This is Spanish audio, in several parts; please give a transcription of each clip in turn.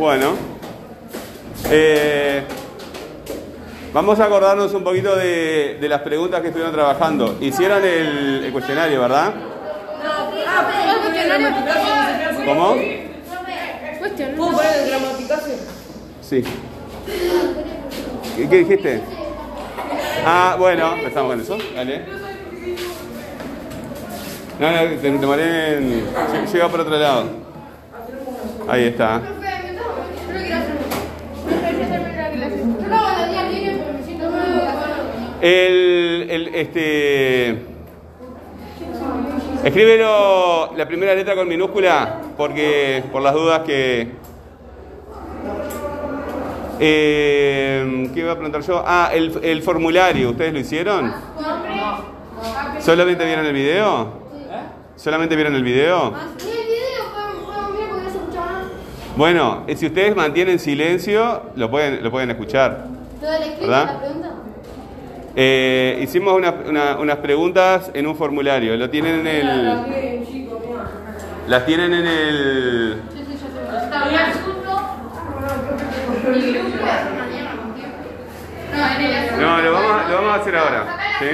Bueno. Eh, vamos a acordarnos un poquito de, las preguntas que estuvieron trabajando. Hicieron el, cuestionario, ¿verdad? ¿Cómo? ¿Puedo poner el? Sí. ¿Qué, qué dijiste? Ah, bueno, empezamos con eso. Dale. No, no, te, te demoré en... lle- Llega por otro lado. Ahí está. El, el, este... Escríbelo la primera letra con minúscula, porque por las dudas que... Eh, ¿Qué iba a preguntar yo? Ah, el, el formulario, ¿ustedes lo hicieron? ¿Solamente vieron el video? ¿Solamente vieron el video? Bueno, eh, si ustedes mantienen silencio, lo pueden, lo pueden escuchar. ¿Verdad? Eh, hicimos una- una- unas preguntas en un formulario. Lo tienen en el. Las tienen en el. No, lo vamos, a- lo vamos a hacer ahora. ¿Sí?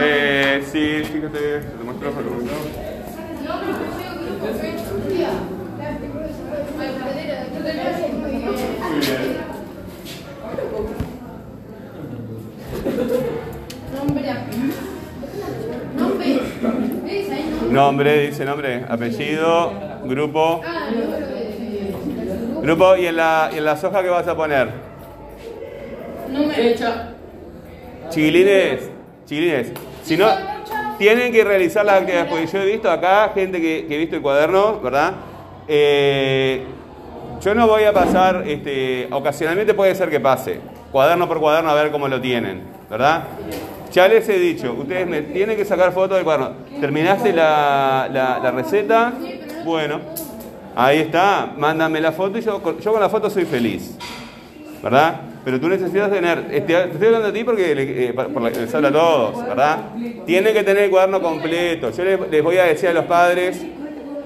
Eh, sí, fíjate, te muestro por un lado. Muy bien. Nombre, dice nombre, apellido, grupo. Grupo y en la, y en la soja que vas a poner. Fecha. Chiquilines, chiquilines, si no, tienen que realizar las actividades, porque yo he visto acá gente que, que he visto el cuaderno, ¿verdad? Eh, yo no voy a pasar, este, ocasionalmente puede ser que pase, cuaderno por cuaderno a ver cómo lo tienen, ¿verdad? Ya les he dicho, ustedes me tienen que sacar fotos del cuaderno. ¿Terminaste la, la- la receta? Bueno, ahí está, mándame la foto y yo, con- la foto soy feliz. ¿verdad? Pero tú necesitas tener, te estoy hablando a ti porque eh, la- les habla a todos, ¿verdad? Tienen que tener el cuaderno completo. Yo les, les voy a decir a los padres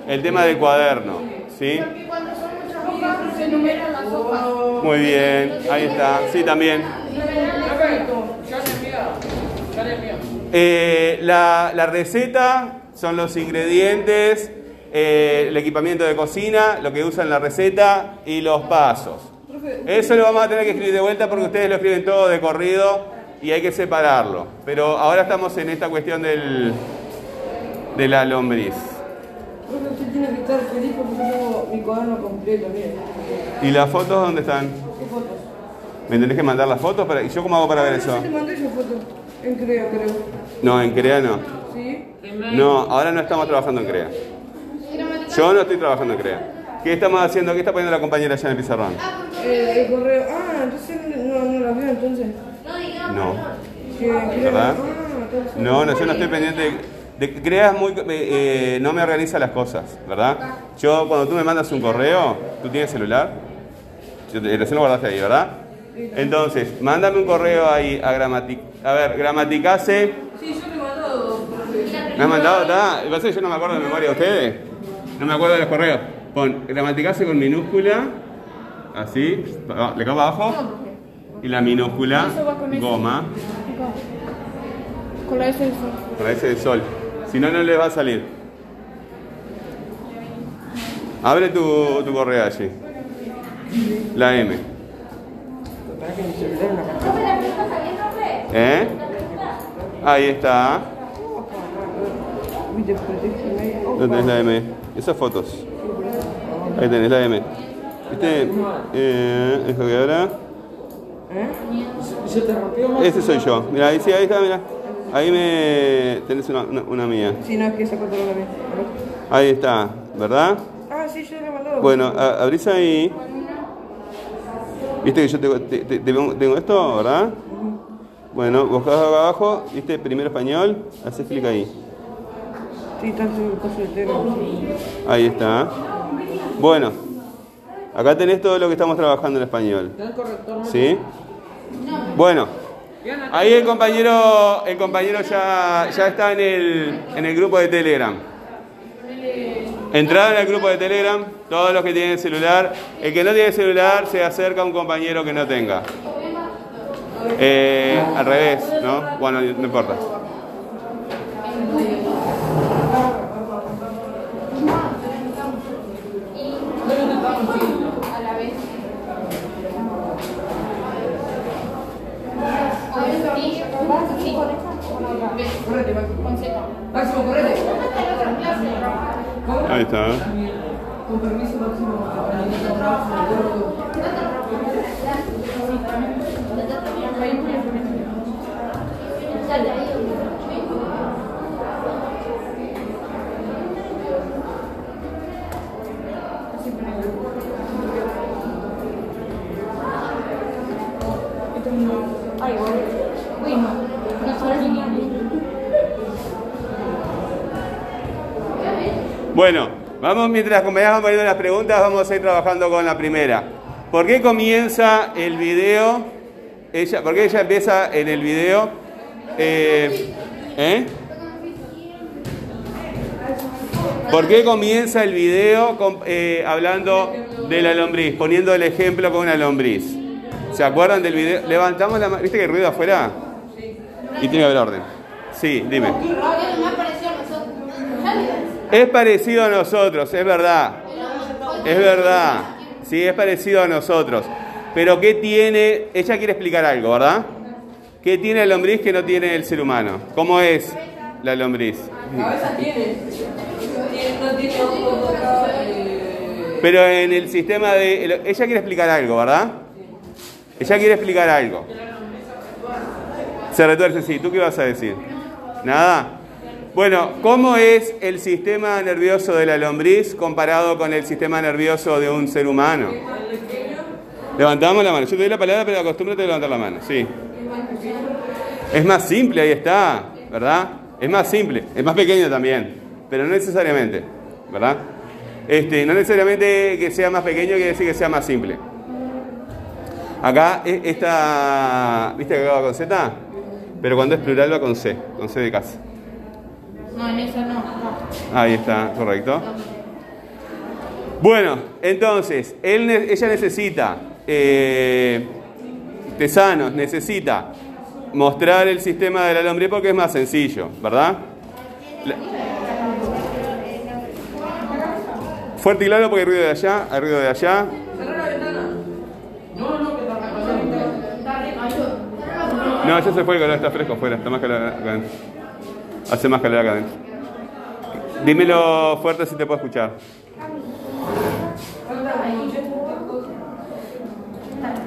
el tema del cuaderno, ¿sí? Muy bien, ahí está, sí también. Perfecto. Ya le envío. Ya le envío. Eh, la, la receta son los ingredientes, eh, el equipamiento de cocina, lo que usa en la receta y los pasos. Eso lo vamos a tener que escribir de vuelta porque ustedes lo escriben todo de corrido y hay que separarlo. Pero ahora estamos en esta cuestión del, de la lombriz. Profe, usted tiene que estar feliz porque yo tengo mi cuaderno completo, mire. ¿Y las fotos dónde están? ¿Qué fotos? ¿Me tenés que mandar las fotos? Para... ¿Y yo cómo hago para ver eso? Yo te mandé esa foto. En Creo, creo. No, en CREA no. ¿Sí? No, ahora no estamos trabajando en CREA. Yo no estoy trabajando en CREA. ¿Qué estamos haciendo? ¿Qué está poniendo la compañera allá en el pizarrón? Eh, el correo. Ah, entonces no, no la veo entonces. No. ¿Verdad? Ah, No, no, yo no estoy pendiente de, de creas muy, eh, eh, no me organiza las cosas, ¿verdad? Yo cuando tú me mandas un correo, tú tienes celular, Yo recién lo guardaste ahí, ¿verdad? Entonces, mándame un correo ahí a gramatic, a ver, gramaticase, Sí, yo le he mandado. ¿me has mandado? ¿Está? Lo que pasa es que yo no me acuerdo de memoria de ustedes, no me acuerdo de los correos. Pon gramaticase con minúscula, así, le cago abajo, y la minúscula, con goma, Con la S del sol. Para ese del sol. Si no, no le va a salir. Abre tu, tu correo allí. La M. Para que mi celular no la ¿Eh? Ahí está. ¿Dónde tenés la M? Esas fotos. Ahí tenés la M. ¿Viste? Eh, que. ¿Eh? ¿Se te rompió más? Ese soy yo. Mira, ahí sí, ahí está, mira. Ahí me tenés una, una, una mía. Sí, no, es que esa foto no la vi. Ahí está, ¿verdad? Ah, sí, yo he mandado. Bueno, a- abrís ahí. Viste que yo tengo, te- te- tengo- tengo esto, ¿verdad? Bueno, buscás acá abajo, viste, primero español, haces clic ahí. Sí, está en el coso de Telegram. Ahí está. Bueno, acá tenés todo lo que estamos trabajando en español. ¿Te da el? ¿Sí? Bueno, ahí el compañero, el compañero ya, ya está en el, en el grupo de Telegram. Entraron al grupo de Telegram, todos los que tienen celular. El que no tiene celular se acerca a un compañero que no tenga. Eh, al revés, ¿no? Bueno, no importa. Ahí está. Con permiso, Máximo. para que no trabaje, gordo. Ay, Uy, no. No solo línea. Bueno, vamos mientras compañeros van las preguntas, vamos a ir trabajando con la primera. ¿Por qué comienza el video? Ella, ¿Por qué ella empieza en el video? Eh, ¿eh? ¿Por qué comienza el video eh, hablando de la lombriz, poniendo el ejemplo con una lombriz? ¿Se acuerdan del video? Levantamos la mano. ¿Viste que ruido afuera? Y tiene que haber orden. Sí, dime. Es parecido a nosotros, es verdad. Es verdad. Sí, es parecido a nosotros. Pero ¿qué tiene? Ella quiere explicar algo, ¿verdad? ¿Qué tiene la lombriz que no tiene el ser humano? ¿Cómo es la lombriz? Cabeza tiene. Eh, Pero en el sistema de... Ella quiere explicar algo, ¿verdad? Ella quiere explicar algo. Se retuerce, sí. ¿Tú qué vas a decir? ¿Nada? Bueno, ¿cómo es el sistema nervioso de la lombriz comparado con el sistema nervioso de un ser humano? Levantamos la mano. Yo te doy la palabra, pero acostúmbrate a levantar la mano. Sí. Es más simple, ahí está, ¿verdad? Es más simple. Es más pequeño también, pero no necesariamente, ¿verdad? Este, no necesariamente que sea más pequeño quiere decir que sea más simple. Acá, e- esta, ¿viste que acá va con Z? Pero cuando es plural va con C, con C de casa. No, en eso no. Ahí está, correcto. Bueno, entonces, él, ella necesita, eh, Tesanos necesita mostrar el sistema de la lombriz porque es más sencillo, ¿verdad? Fuerte y claro porque hay ruido de allá, hay ruido de allá. No, ya se fue el calor, está fresco afuera, está más calor acá adentro. Hace más calor acá adentro. Dímelo fuerte si te puedo escuchar.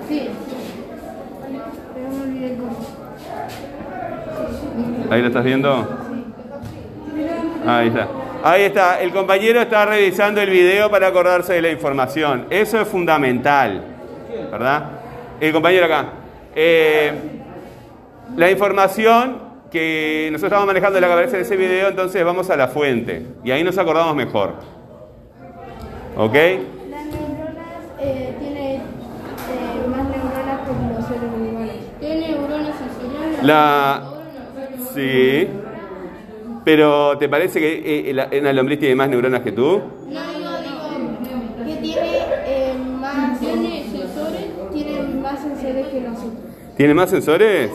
Sí. Pero me olvidé cómo. ¿Ahí lo estás viendo? Ahí está. Ahí está. El compañero está revisando el video para acordarse de la información. Eso es fundamental. ¿Verdad? El compañero acá. Eh, la información que nosotros estamos manejando en la cabeza de ese video, entonces vamos a la fuente. Y ahí nos acordamos mejor. ¿Ok? Las neuronas tiene más neuronas que los seres humanos. Tiene neuronas sensoriales. La... Sí. Pero ¿te parece que eh, la- una lombriz tiene más neuronas que tú? No, digo, digo, que tiene eh, más. Tiene sensores. Tiene más sensores que nosotros. ¿Tiene más sensores?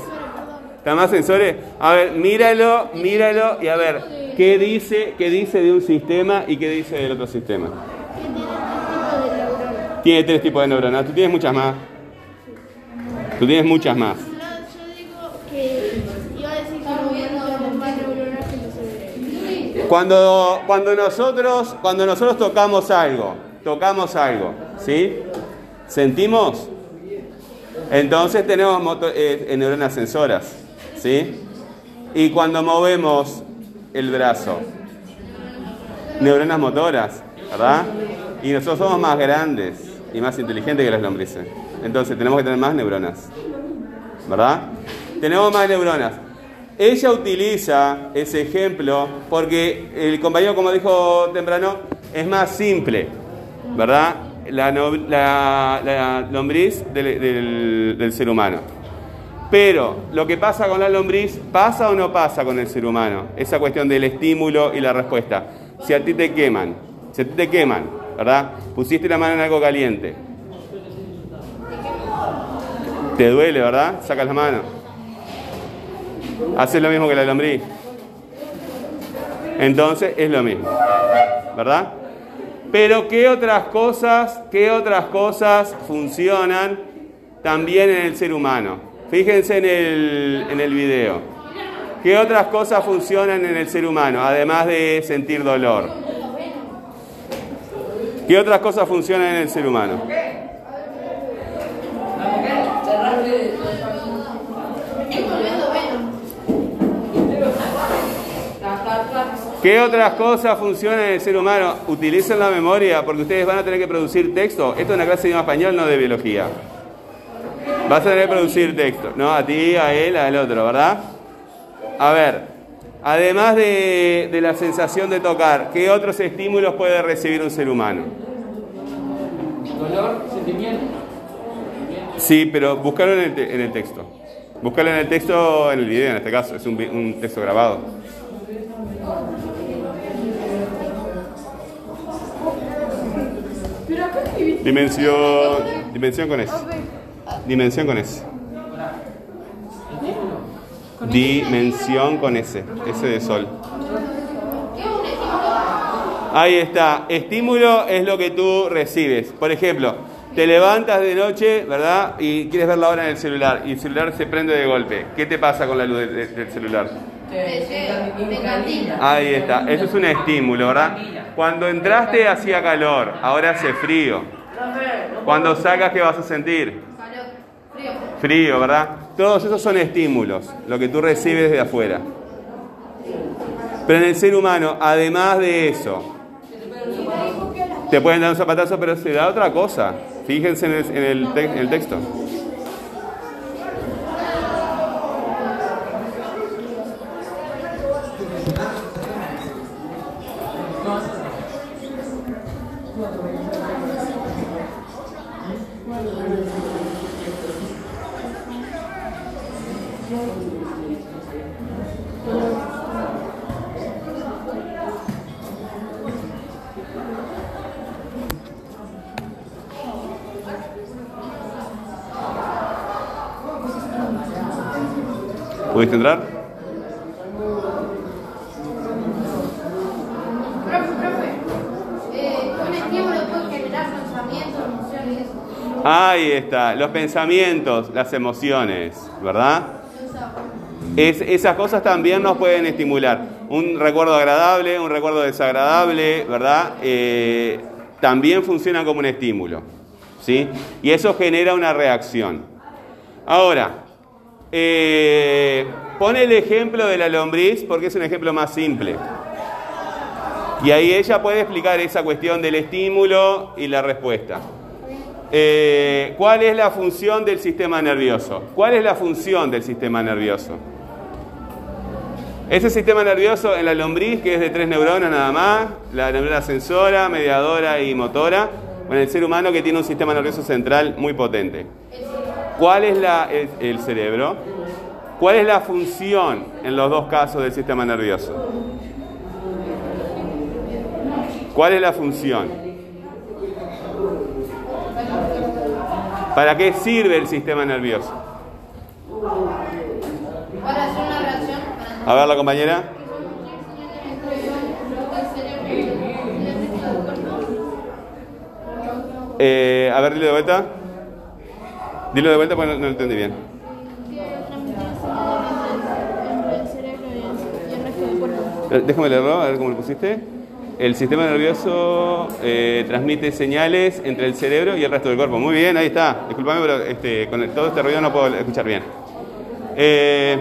¿Está más sensores? A ver, míralo, míralo y a ver, ¿qué dice, qué dice de un sistema y qué dice del otro sistema? Tiene tres tipos de neuronas, tú tienes muchas más. Tú tienes muchas más. No, yo digo que iba a decir que los humanos tenemos más neuronas que los seres Cuando, cuando, nosotros, cuando nosotros tocamos algo, tocamos algo, ¿sí? ¿Sentimos? Entonces tenemos eh, neuronas sensoras, ¿sí? Y cuando movemos el brazo, neuronas motoras, ¿verdad? Y nosotros somos más grandes y más inteligentes que las lombrices. Entonces tenemos que tener más neuronas, ¿verdad? Tenemos más neuronas. Ella utiliza ese ejemplo porque el compañero, como dijo temprano, es más simple, ¿verdad? La, lombriz del, ser humano. Pero lo que pasa con la lombriz, ¿pasa o no pasa con el ser humano? Esa cuestión del estímulo y la respuesta. Si a ti te queman, Se te queman, ¿verdad? Pusiste la mano en algo caliente. Te duele, ¿verdad? Sacas la mano. Haces lo mismo que la lombriz. Entonces es lo mismo. ¿Verdad? Pero ¿qué otras cosas, qué otras cosas funcionan también en el ser humano? Fíjense en el, en el video. ¿Qué otras cosas funcionan en el ser humano, además de sentir dolor? ¿Qué otras cosas funcionan en el ser humano? ¿Qué otras cosas funcionan en el ser humano? Utilicen la memoria porque ustedes van a tener que producir texto. Esto es una clase de idioma español, no de biología. Vas a tener que producir texto. No, a ti, a él, al otro, ¿verdad? A ver, además de, de la sensación de tocar, ¿qué otros estímulos puede recibir un ser humano? Dolor, sentimiento. Sí, pero buscarlo en el, te- en el texto. Buscarlo en el texto, en el video en este caso, es un, texto grabado. Dimensión, dimensión con S. Dimensión con S. Dimensión con S. S de sol. Ahí está. Estímulo es lo que tú recibes. Por ejemplo, te levantas de noche, ¿verdad? Y quieres ver la hora en el celular. Y el celular se prende de golpe. ¿Qué te pasa con la luz de- de- del celular? Ahí está. Eso es un estímulo, ¿verdad? Cuando entraste hacía calor, ahora hace frío. Cuando sacas, ¿qué vas a sentir? Frío, ¿verdad? Todos esos son estímulos, lo que tú recibes de afuera. Pero en el ser humano, además de eso, te pueden dar un zapatazo, pero se da otra cosa. Fíjense en el, en el te- en el texto. ¿Pudiste entrar? Profe, profe, eh, un estímulo puede generar pensamientos, emociones y eso. Ahí está, los pensamientos, las emociones, ¿verdad? Es- esas cosas también nos pueden estimular. Un recuerdo agradable, un recuerdo desagradable, ¿verdad? Eh, también funcionan como un estímulo, ¿sí? Y eso genera una reacción. Ahora, eh, pone el ejemplo de la lombriz porque es un ejemplo más simple. Y ahí ella puede explicar esa cuestión del estímulo y la respuesta. Eh, ¿Cuál es la función del sistema nervioso? ¿Cuál es la función del sistema nervioso? Ese sistema nervioso en la lombriz, que es de tres neuronas nada más, la neurona sensora, mediadora y motora, o en el ser humano que tiene un sistema nervioso central muy potente. ¿Cuál es la, el, el cerebro? ¿Cuál es la función en los dos casos del sistema nervioso? ¿Cuál es la función? ¿Para qué sirve el sistema nervioso? Para hacer una reacción, para A ver, la compañera. Eh, a ver, dilo de vuelta. Dilo de vuelta porque no, lo entendí bien. Eh, Déjame leerlo, a ver cómo lo pusiste. El sistema nervioso eh, transmite señales entre el cerebro y el resto del cuerpo. Muy bien, ahí está. Disculpame, pero este, con todo este ruido no puedo escuchar bien. Eh,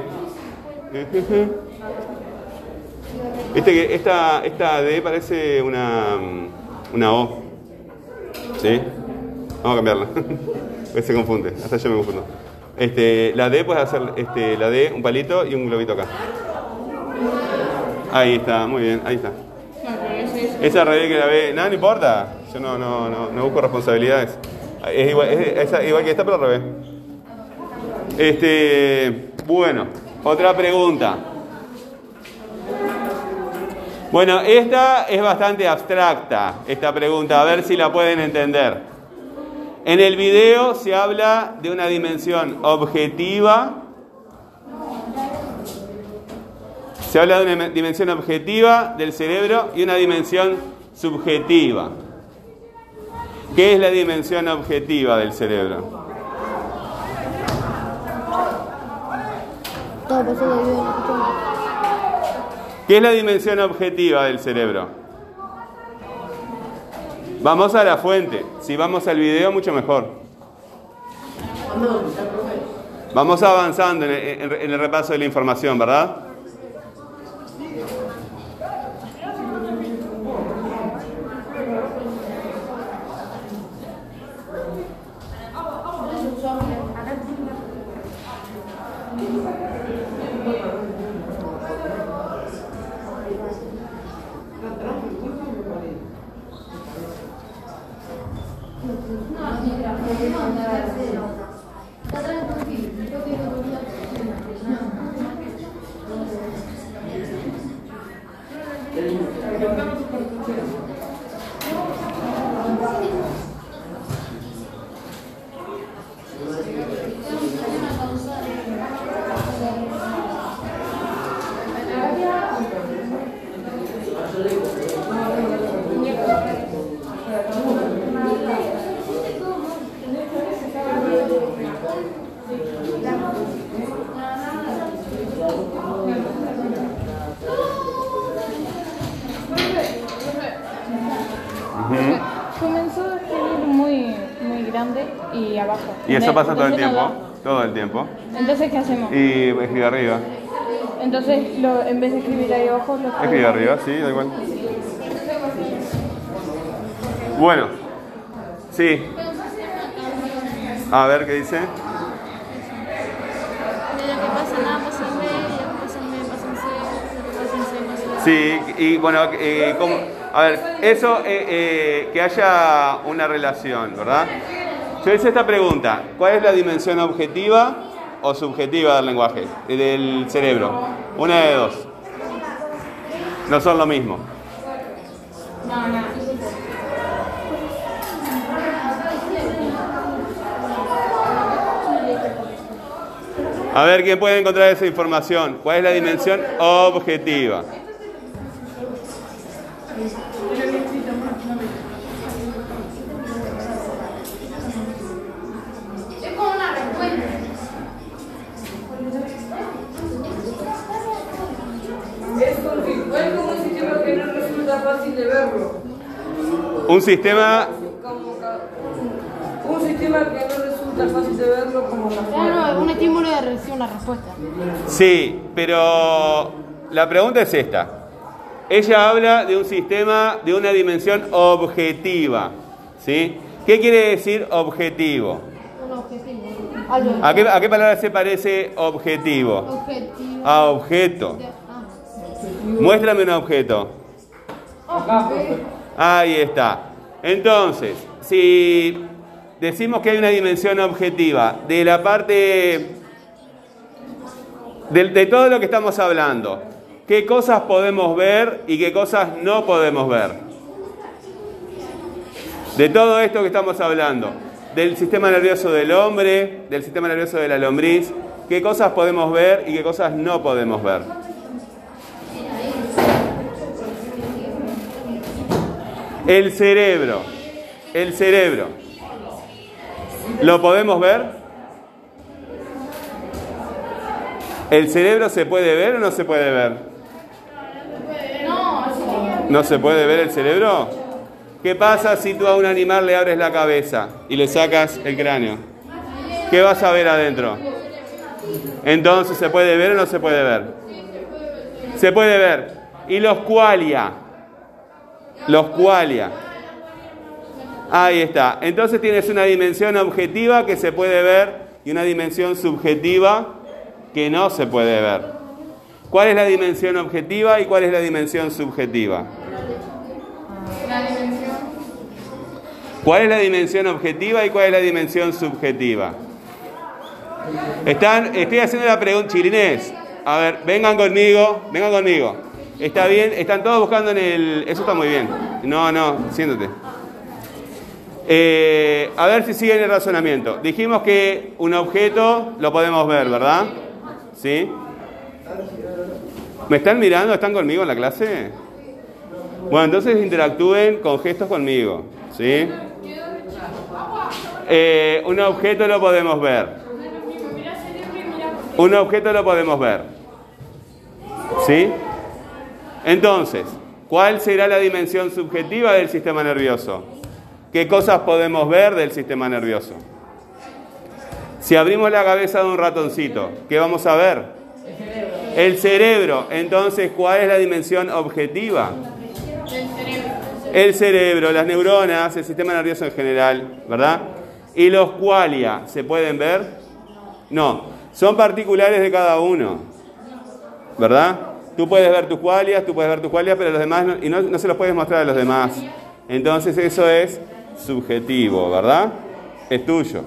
Viste que esta, esta D parece una, una O. ¿Sí? Vamos a cambiarla. Se confunde, hasta yo me confundo. Este, la D puedes hacer este, la D, un palito y un globito acá. Ahí está, muy bien, ahí está. Esa revés que la B, nada, no importa. Yo no, no, no, no busco responsabilidades. Es igual, es, es igual que esta, pero al revés. Este, bueno, otra pregunta. Bueno, esta es bastante abstracta, esta pregunta, a ver si la pueden entender. En el video se habla de una dimensión objetiva. Se habla de una dimensión objetiva del cerebro y una dimensión subjetiva. ¿Qué es la dimensión objetiva del cerebro? Video, no. ¿Qué es la dimensión objetiva del cerebro? Vamos a la fuente. Si vamos al video, mucho mejor. Vamos avanzando en el, en el repaso de la información, ¿verdad? Ujú. Comenzó a escribir muy, muy grande y abajo. Y eso pasa todo el tiempo. Todo el tiempo. Entonces, ¿qué hacemos? Y escribe arriba. Entonces, lo, en vez de escribir ahí abajo, lo Escribe arriba, sí, da igual. Bueno. Sí. A ver qué dice. Sí, y bueno, eh, ¿cómo? a ver, eso, eh, eh, que haya una relación, ¿verdad? Yo esta pregunta, ¿cuál es la dimensión objetiva o subjetiva del lenguaje, del cerebro? Una de dos. No son lo mismo. A ver quién puede encontrar esa información. ¿Cuál es la dimensión objetiva? Un sistema, un sistema que no resulta fácil de verlo como la Claro, un estímulo de recibe una respuesta. sí, pero la pregunta es esta. Ella habla de un sistema de una dimensión objetiva, ¿sí? ¿Qué quiere decir objetivo? Un objetivo. ¿A qué, a qué palabra se parece objetivo? Objetivo. A objeto. Ah. Muéstrame un objeto. Ahí está. Entonces, si decimos que hay una dimensión objetiva de la parte de, de todo lo que estamos hablando, ¿qué cosas podemos ver y qué cosas no podemos ver? De todo esto que estamos hablando, del sistema nervioso del hombre, del sistema nervioso de la lombriz, ¿qué cosas podemos ver y qué cosas no podemos ver? El cerebro. El cerebro. ¿Lo podemos ver? ¿El cerebro se puede ver o no se puede ver? ¿No se puede ver el cerebro? ¿Qué pasa si tú a un animal le abres la cabeza y le sacas el cráneo? ¿Qué vas a ver adentro? Entonces, ¿se puede ver o no se puede ver? Se puede ver. ¿Y los qualia? Los qualia. Ahí está. Entonces tienes una dimensión objetiva que se puede ver y una dimensión subjetiva que no se puede ver. ¿Cuál es la dimensión objetiva y cuál es la dimensión subjetiva? ¿Cuál es la dimensión objetiva y cuál es la dimensión subjetiva? Están, estoy haciendo la pregunta, chilinés. A ver, vengan conmigo, vengan conmigo. Está bien, están todos buscando en el... Eso está muy bien. No, no, siéntate. Eh, a ver si siguen el razonamiento. Dijimos que un objeto lo podemos ver, ¿verdad? ¿Sí? ¿Me están mirando? ¿Están conmigo en la clase? Bueno, entonces interactúen con gestos conmigo, ¿sí? Eh, un objeto lo podemos ver. Un objeto lo podemos ver. ¿Sí? Entonces, ¿cuál será la dimensión subjetiva del sistema nervioso? ¿Qué cosas podemos ver del sistema nervioso? Si abrimos la cabeza de un ratoncito, ¿qué vamos a ver? El cerebro. Entonces, ¿cuál es la dimensión objetiva? El cerebro, las neuronas, el sistema nervioso en general, ¿verdad? ¿Y los qualia se pueden ver? No, son particulares de cada uno, ¿verdad? Tú puedes ver tus qualias, tú puedes ver tus qualias, pero los demás no, y no, no se los puedes mostrar a los demás. Entonces eso es subjetivo, ¿verdad? Es tuyo,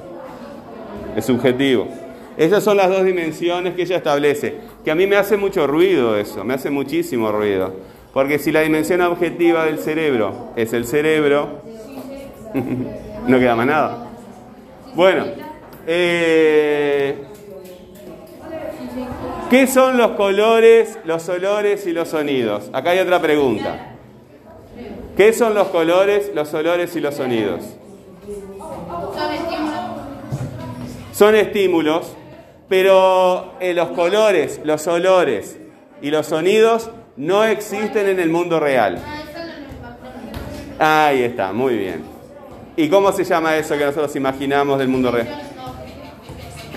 es subjetivo. Esas son las dos dimensiones que ella establece, que a mí me hace mucho ruido eso, me hace muchísimo ruido. Porque si la dimensión objetiva del cerebro es el cerebro, no queda más nada. Bueno, eh, ¿qué son los colores, los olores y los sonidos? Acá hay otra pregunta. ¿Qué son los colores, los olores y los sonidos? Son estímulos. Son estímulos, pero eh, los colores, los olores y los sonidos no existen en el mundo real. Ah. Ahí está, muy bien. ¿Y cómo se llama eso que nosotros imaginamos del mundo real?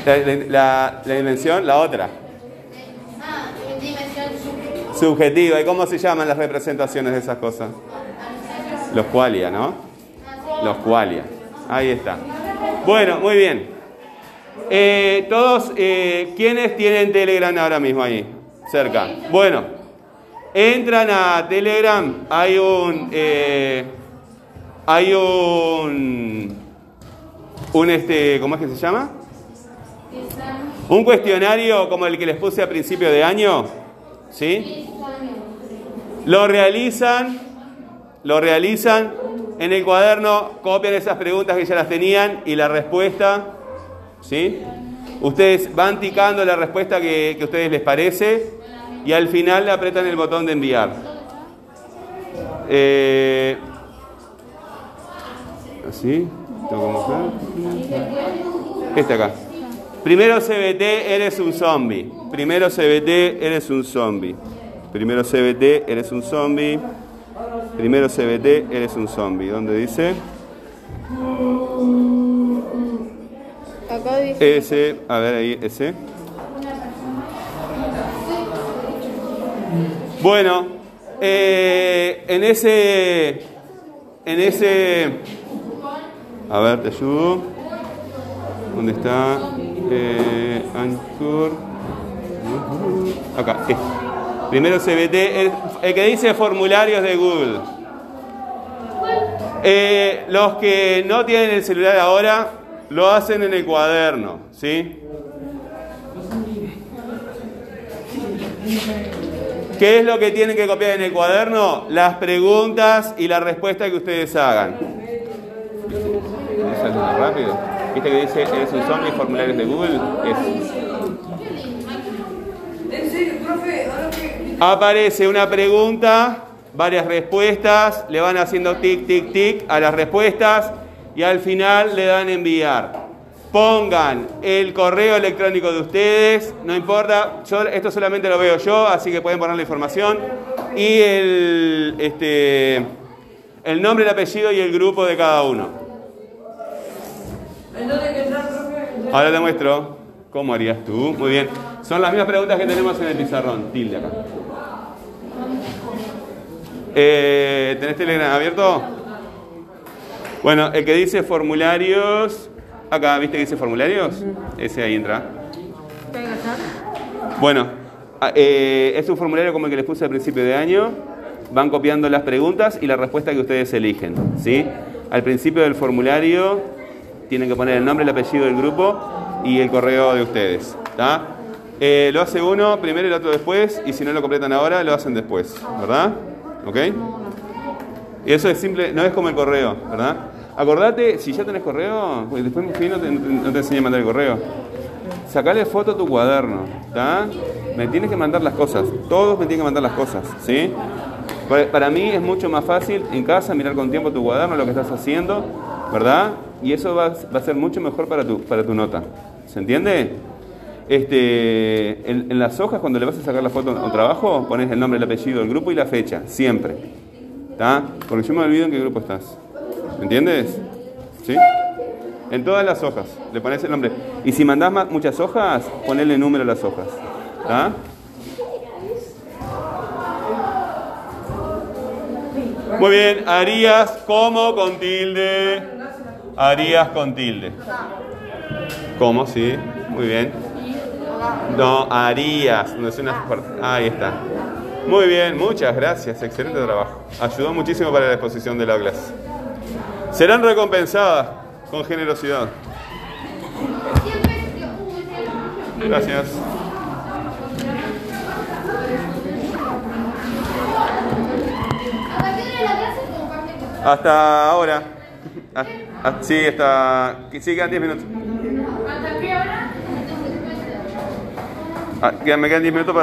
La, la- la dimensión, la otra. Subjetiva. ¿Y cómo se llaman las representaciones de esas cosas? Los qualia, ¿no? Los qualia. Ahí está. Bueno, muy bien. Eh, todos, eh, ¿quiénes tienen Telegram ahora mismo ahí? Cerca. Bueno, entran a Telegram. Hay un, eh, hay un, un este, ¿cómo es que se llama? Un cuestionario como el que les puse a principio de año, ¿sí? Lo realizan, lo realizan en el cuaderno, copian esas preguntas que ya las tenían y la respuesta, ¿sí? Ustedes van ticando la respuesta que, que a ustedes les parece y al final le apretan el botón de enviar. Eh, ¿Así? Este acá. Primero CBT, eres un zombie. Primero CBT, eres un zombie. Primero CBT, eres un zombie. Primero CBT, eres un zombie. ¿Dónde dice? Acá dice. Ese, a ver ahí, ese. Bueno, eh, en ese, en ese, a ver, te ayudo. ¿Dónde está? Eh, Anchor. Acá, este. Primero CBT, el, el que dice formularios de Google. Eh, los que no tienen el celular ahora lo hacen en el cuaderno, ¿sí? ¿Qué es lo que tienen que copiar en el cuaderno? Las preguntas y la respuesta que ustedes hagan. ¿Eso es más rápido? ¿Viste que dice eres un zombie formularios de Google? Es-. Aparece una pregunta, varias respuestas, le van haciendo tic, tic, tic a las respuestas y al final le dan enviar. Pongan el correo electrónico de ustedes, no importa, yo esto solamente lo veo yo, así que pueden poner la información y el, este, el nombre, el apellido y el grupo de cada uno. Ahora te muestro cómo harías tú. Muy bien. Son las mismas preguntas que tenemos en el pizarrón. Tilde acá. Eh, ¿Tenés Telegram abierto? Bueno, el que dice formularios. Acá, ¿viste que dice formularios? Ese ahí entra. Bueno, ah, eh, es un formulario como el que les puse al principio de año. Van copiando las preguntas y la respuesta que ustedes eligen. ¿sí? Al principio del formulario tienen que poner el nombre, el apellido del grupo y el correo de ustedes. ¿tá? Eh, lo hace uno primero y el otro después, y si no lo completan ahora, lo hacen después, ¿verdad? ¿Ok? Y eso es simple, no es como el correo, ¿verdad? Acordate, si ya tenés correo, pues después te, no te, no te enseñé a mandar el correo. Sacale foto a tu cuaderno, ¿está? Me tienes que mandar las cosas, todos me tienen que mandar las cosas, ¿sí? Para mí es mucho más fácil en casa mirar con tiempo tu cuaderno, lo que estás haciendo, ¿verdad? Y eso va, a ser mucho mejor para tu, para tu nota. ¿Se entiende? Este, en, las hojas, cuando le vas a sacar la foto a trabajo, pones el nombre, el apellido, el grupo y la fecha, siempre. ¿Está? Porque yo me olvido en qué grupo estás. ¿Me entiendes? ¿Sí? En todas las hojas, le pones el nombre. Y si mandás ma- muchas hojas, ponele número a las hojas. ¿Está? Muy bien, harías como con tilde. Harías con tilde. ¿Cómo? Sí, muy bien. No, harías. No es una... Ahí está. Muy bien, muchas gracias. Excelente trabajo. Ayudó muchísimo para la exposición de la clase. Serán recompensadas con generosidad. Gracias. Hasta ahora. Ah, ah, sí, hasta. Sí, quedan 10 minutos. ¿Hasta qué hora? Ah, me quedan 10 minutos para.